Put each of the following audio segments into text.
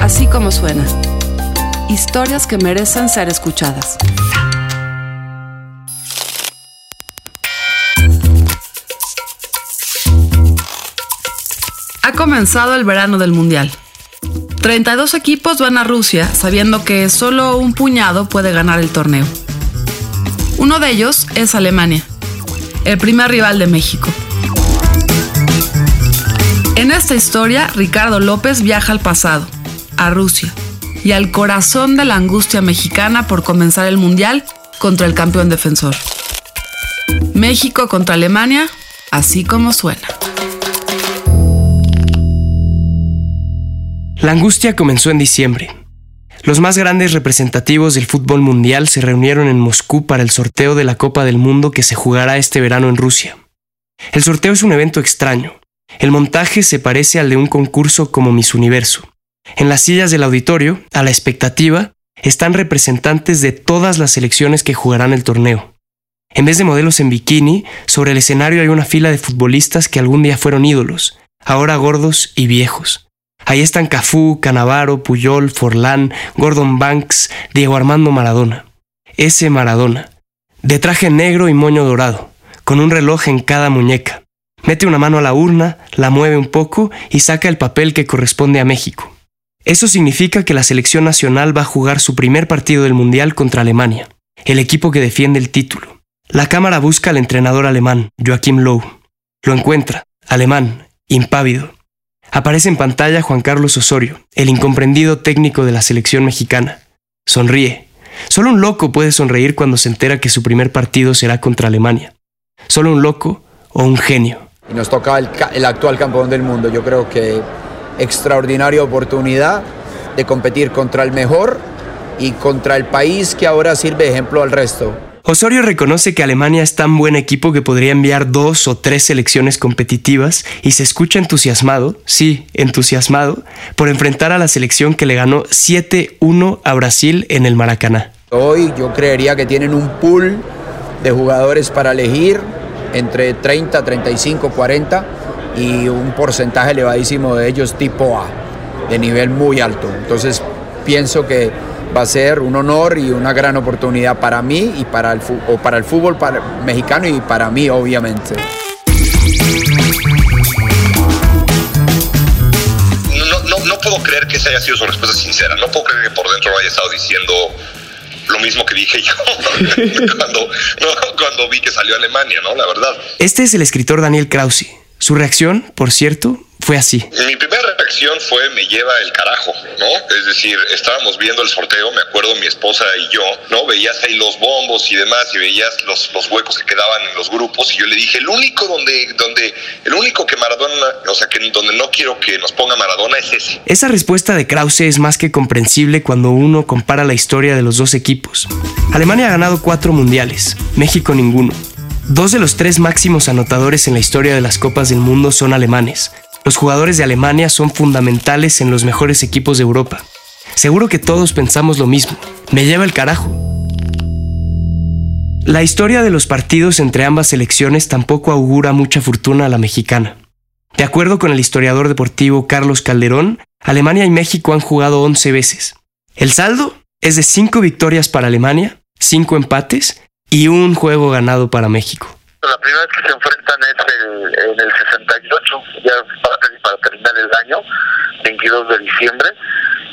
Así como suena. Historias que merecen ser escuchadas. Ha comenzado el verano del Mundial. 32 equipos van a Rusia sabiendo que solo un puñado puede ganar el torneo. Uno de ellos es Alemania, el primer rival de México. En esta historia, Ricardo López viaja al pasado, a Rusia, y al corazón de la angustia mexicana por comenzar el Mundial contra el campeón defensor. México contra Alemania, así como suena. La angustia comenzó en diciembre. Los más grandes representativos del fútbol mundial se reunieron en Moscú para el sorteo de la Copa del Mundo que se jugará este verano en Rusia. El sorteo es un evento extraño. El montaje se parece al de un concurso como Miss Universo. En las sillas del auditorio, a la expectativa, están representantes de todas las selecciones que jugarán el torneo. En vez de modelos en bikini, sobre el escenario hay una fila de futbolistas que algún día fueron ídolos, ahora gordos y viejos. Ahí están Cafú, Canavaro, Puyol, Forlán, Gordon Banks, Diego Armando Maradona. Ese Maradona, de traje negro y moño dorado, con un reloj en cada muñeca. Mete una mano a la urna, la mueve un poco y saca el papel que corresponde a México. Eso significa que la selección nacional va a jugar su primer partido del Mundial contra Alemania, el equipo que defiende el título. La cámara busca al entrenador alemán, Joachim Low. Lo encuentra, alemán, impávido. Aparece en pantalla Juan Carlos Osorio, el incomprendido técnico de la selección mexicana. Sonríe. Solo un loco puede sonreír cuando se entera que su primer partido será contra Alemania. Solo un loco o un genio. Y nos toca el, el actual campeón del mundo. Yo creo que extraordinaria oportunidad de competir contra el mejor y contra el país que ahora sirve de ejemplo al resto. Osorio reconoce que Alemania es tan buen equipo que podría enviar dos o tres selecciones competitivas y se escucha entusiasmado, sí, entusiasmado, por enfrentar a la selección que le ganó 7-1 a Brasil en el Maracaná. Hoy yo creería que tienen un pool de jugadores para elegir entre 30, 35, 40 y un porcentaje elevadísimo de ellos tipo A, de nivel muy alto. Entonces pienso que va a ser un honor y una gran oportunidad para mí y para el, o para el fútbol para, mexicano y para mí obviamente. No, no, no puedo creer que esa haya sido su respuesta sincera. No puedo creer que por dentro haya estado diciendo lo mismo que dije yo cuando, no, cuando vi que salió a Alemania, ¿no? La verdad. Este es el escritor Daniel Krause. Su reacción, por cierto, fue así. Mi primera reacción fue me lleva el carajo, ¿no? Es decir, estábamos viendo el sorteo, me acuerdo mi esposa y yo, ¿no? Veías ahí los bombos y demás y veías los, los huecos que quedaban en los grupos y yo le dije, el único donde, donde, el único que Maradona, o sea, que donde no quiero que nos ponga Maradona es ese. Esa respuesta de Krause es más que comprensible cuando uno compara la historia de los dos equipos. Alemania ha ganado cuatro mundiales, México ninguno. Dos de los tres máximos anotadores en la historia de las Copas del Mundo son alemanes. Los jugadores de Alemania son fundamentales en los mejores equipos de Europa. Seguro que todos pensamos lo mismo. Me lleva el carajo. La historia de los partidos entre ambas selecciones tampoco augura mucha fortuna a la mexicana. De acuerdo con el historiador deportivo Carlos Calderón, Alemania y México han jugado 11 veces. El saldo es de 5 victorias para Alemania, 5 empates y un juego ganado para México. La primera vez que se enfrentan es el, en el 68, ya para, para, terminar el año, 22 de diciembre,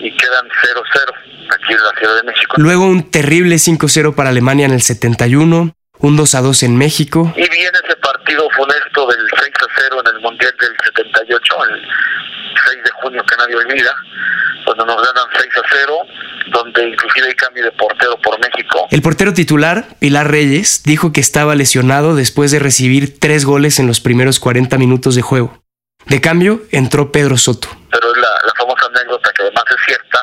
y quedan 0-0 aquí en la Ciudad de México. Luego un terrible 5-0 para Alemania en el 71, un 2-2 en México. Y viene ese partido funesto del 6-0 en el Mundial del 78, el 6 de junio que nadie olvida, cuando nos ganan 6-0 donde inclusive hay cambio de portero por México. El portero titular, Pilar Reyes, dijo que estaba lesionado después de recibir tres goles en los primeros 40 minutos de juego. De cambio, entró Pedro Soto. Pero la, la famosa anécdota que además es cierta,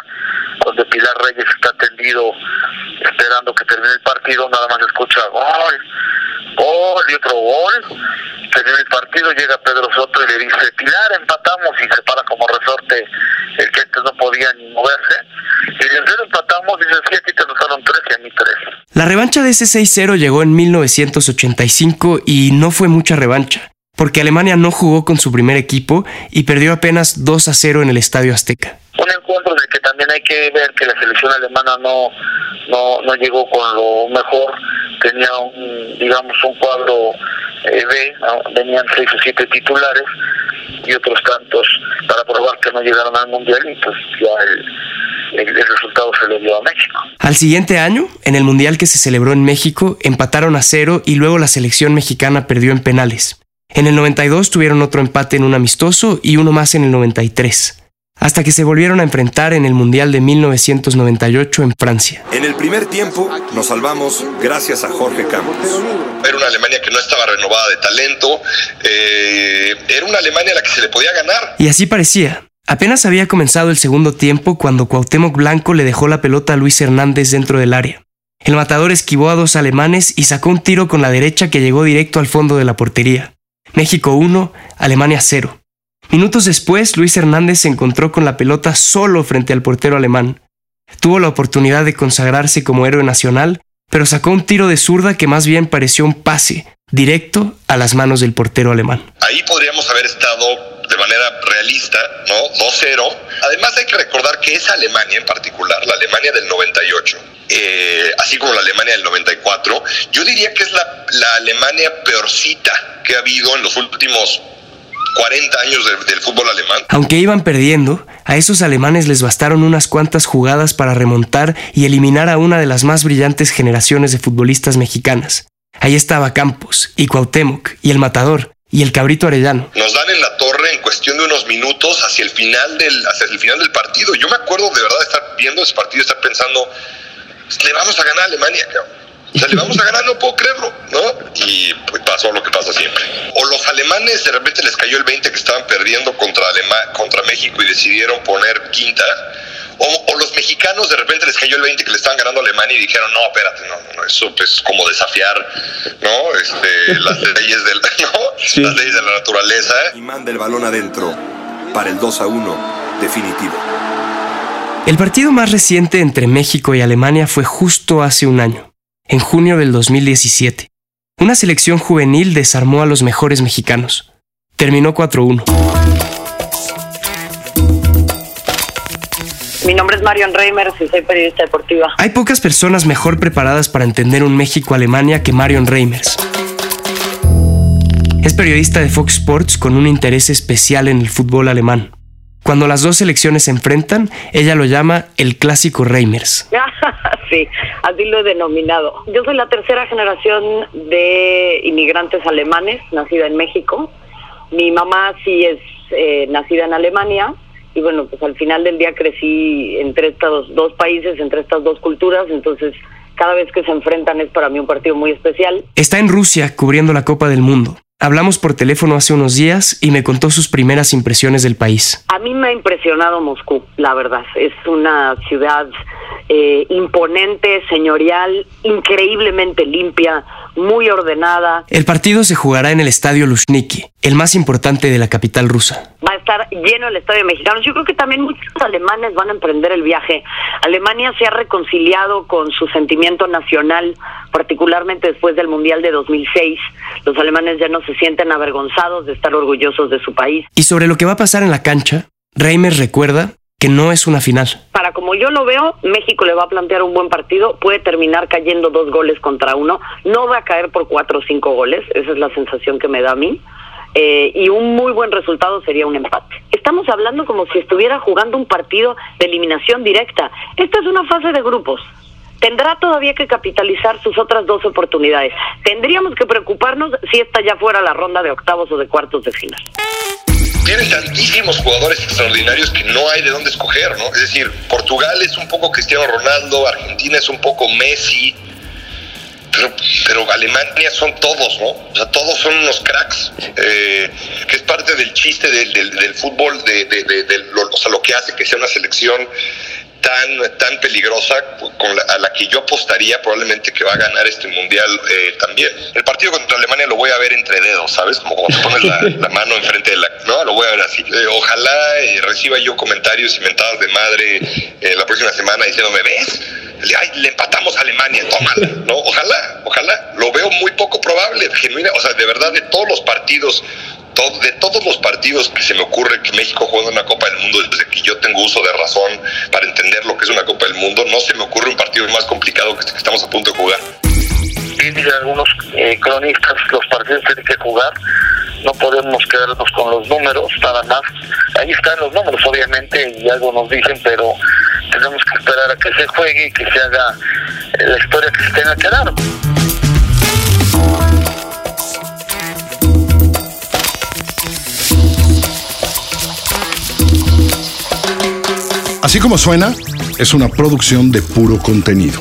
donde Pilar Reyes está tendido esperando que termine el partido, nada más escucha gol, gol y otro gol. Termina el partido, llega Pedro Soto y le dice, Pilar, empatamos y se para como resorte el que antes no podía ni moverse. Y en cero empatamos y dice, sí, aquí te anotaron tres y a mí tres. La revancha de ese 6-0 llegó en 1985 y no fue mucha revancha, porque Alemania no jugó con su primer equipo y perdió apenas 2 0 en el Estadio Azteca. Un encuentro en el que también hay que ver que la selección alemana no, no, no llegó con lo mejor, tenía un, digamos, un cuadro eh, B, venían seis o siete titulares y otros tantos para probar que no llegaron al Mundial y pues ya el, el, el resultado se le dio a México. Al siguiente año, en el Mundial que se celebró en México, empataron a cero y luego la selección mexicana perdió en penales. En el 92 tuvieron otro empate en un amistoso y uno más en el 93 hasta que se volvieron a enfrentar en el Mundial de 1998 en Francia. En el primer tiempo nos salvamos gracias a Jorge Campos. Era una Alemania que no estaba renovada de talento, eh, era una Alemania a la que se le podía ganar. Y así parecía. Apenas había comenzado el segundo tiempo cuando Cuauhtémoc Blanco le dejó la pelota a Luis Hernández dentro del área. El matador esquivó a dos alemanes y sacó un tiro con la derecha que llegó directo al fondo de la portería. México 1, Alemania 0. Minutos después, Luis Hernández se encontró con la pelota solo frente al portero alemán. Tuvo la oportunidad de consagrarse como héroe nacional, pero sacó un tiro de zurda que más bien pareció un pase directo a las manos del portero alemán. Ahí podríamos haber estado de manera realista, ¿no? 2-0. Además hay que recordar que esa Alemania en particular, la Alemania del 98, eh, así como la Alemania del 94, yo diría que es la, la Alemania peorcita que ha habido en los últimos 40 años del, del, fútbol alemán. Aunque iban perdiendo, a esos alemanes les bastaron unas cuantas jugadas para remontar y eliminar a una de las más brillantes generaciones de futbolistas mexicanas. Ahí estaba Campos, y Cuauhtémoc, y el Matador, y el Cabrito Arellano. Nos dan en la torre en cuestión de unos minutos hacia el final del, hacia el final del partido. Yo me acuerdo de verdad de estar viendo ese partido y estar pensando, le vamos a ganar a Alemania, cabrón. O sea, le vamos a ganar, no puedo creerlo, ¿no? Y pues pasó lo que pasa siempre. O los alemanes de repente les cayó el 20 que estaban perdiendo contra, Alema contra México y decidieron poner quinta. O, o, los mexicanos de repente les cayó el 20 que le estaban ganando a Alemania y dijeron, no, espérate, no, no, eso es pues, como desafiar, ¿no? Este, las leyes del, ¿no? Sí. Las leyes de la naturaleza. Y manda el balón adentro para el 2 a 1 definitivo. El partido más reciente entre México y Alemania fue justo hace un año en junio del 2017. Una selección juvenil desarmó a los mejores mexicanos. Terminó 4-1. Mi nombre es Marion Reimers y soy periodista deportiva. Hay pocas personas mejor preparadas para entender un México-Alemania que Marion Reimers. Es periodista de Fox Sports con un interés especial en el fútbol alemán. Cuando las dos selecciones se enfrentan, ella lo llama el clásico Reimers. sí, así lo he denominado. Yo soy la tercera generación de inmigrantes alemanes, nacida en México. Mi mamá sí es eh, nacida en Alemania y bueno, pues al final del día crecí entre estos dos países, entre estas dos culturas, entonces cada vez que se enfrentan es para mí un partido muy especial. Está en Rusia cubriendo la Copa del Mundo. Hablamos por teléfono hace unos días y me contó sus primeras impresiones del país. A mí me ha impresionado Moscú, la verdad. Es una ciudad eh, imponente, señorial, increíblemente limpia, muy ordenada. El partido se jugará en el Estadio Luzhniki, el más importante de la capital rusa. Va a estar lleno el Estadio Mexicano. Yo creo que también muchos alemanes van a emprender el viaje. Alemania se ha reconciliado con su sentimiento nacional, particularmente después del Mundial de 2006. Los alemanes ya no se sienten avergonzados de estar orgullosos de su país. Y sobre lo que va a pasar en la cancha, Reimer recuerda que no es una final. Para como yo lo veo, México le va a plantear un buen partido, puede terminar cayendo dos goles contra uno, no va a caer por cuatro o cinco goles, esa es la sensación que me da a mí. Eh, y un muy buen resultado sería un empate. Estamos hablando como si estuviera jugando un partido de eliminación directa. Esta es una fase de grupos. Tendrá todavía que capitalizar sus otras dos oportunidades. Tendríamos que preocuparnos si esta ya fuera la ronda de octavos o de cuartos de final tiene tantísimos jugadores extraordinarios que no hay de dónde escoger, ¿no? Es decir, Portugal es un poco Cristiano Ronaldo, Argentina es un poco Messi, pero, pero Alemania son todos, ¿no? O sea, todos son unos cracks, eh, que es parte del chiste del, del, del fútbol, de, de, de, lo, o sea, lo que hace que sea una selección tan, tan peligrosa con la, a la que yo apostaría probablemente que va a ganar este mundial eh, también. El partido contra Alemania lo voy a ver entre dedos, ¿sabes? Como cuando te pones la, la mano enfrente de la... No, lo voy a ver así. Eh, ojalá eh, reciba yo comentarios inventados de madre eh, la próxima semana diciéndome, ¿ves? Le, ay, le empatamos a Alemania, tómala, ¿no? Ojalá, ojalá. Lo veo muy poco probable, genuina, o sea, de verdad, de todos los partidos de todos los partidos que se me ocurre que México juega una Copa del Mundo, desde que yo tengo uso de razón para entender lo que es una Copa del Mundo, no se me ocurre un partido más complicado que este que estamos a punto de jugar. Dicen algunos eh, cronistas, los partidos tienen que jugar, no podemos quedarnos con los números, nada más. Ahí están los números, obviamente, y algo nos dicen, pero tenemos que esperar a que se juegue y que se haga la historia que se tenga que dar. Así como suena, es una producción de puro contenido.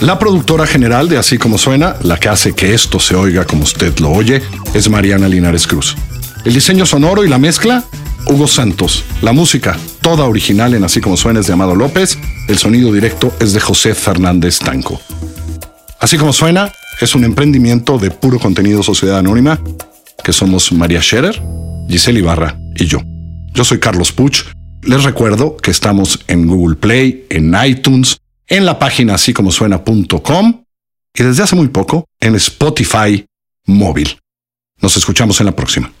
La productora general de Así como suena, la que hace que esto se oiga como usted lo oye, es Mariana Linares Cruz. El diseño sonoro y la mezcla, Hugo Santos. La música, toda original en Así como suena, es de Amado López. El sonido directo es de José Fernández Tanco. Así como suena, es un emprendimiento de puro contenido Sociedad Anónima, que somos María Scherer, Giselle Ibarra y yo. Yo soy Carlos Puch les recuerdo que estamos en Google Play, en iTunes, en la página así como suena.com y desde hace muy poco en Spotify móvil. Nos escuchamos en la próxima.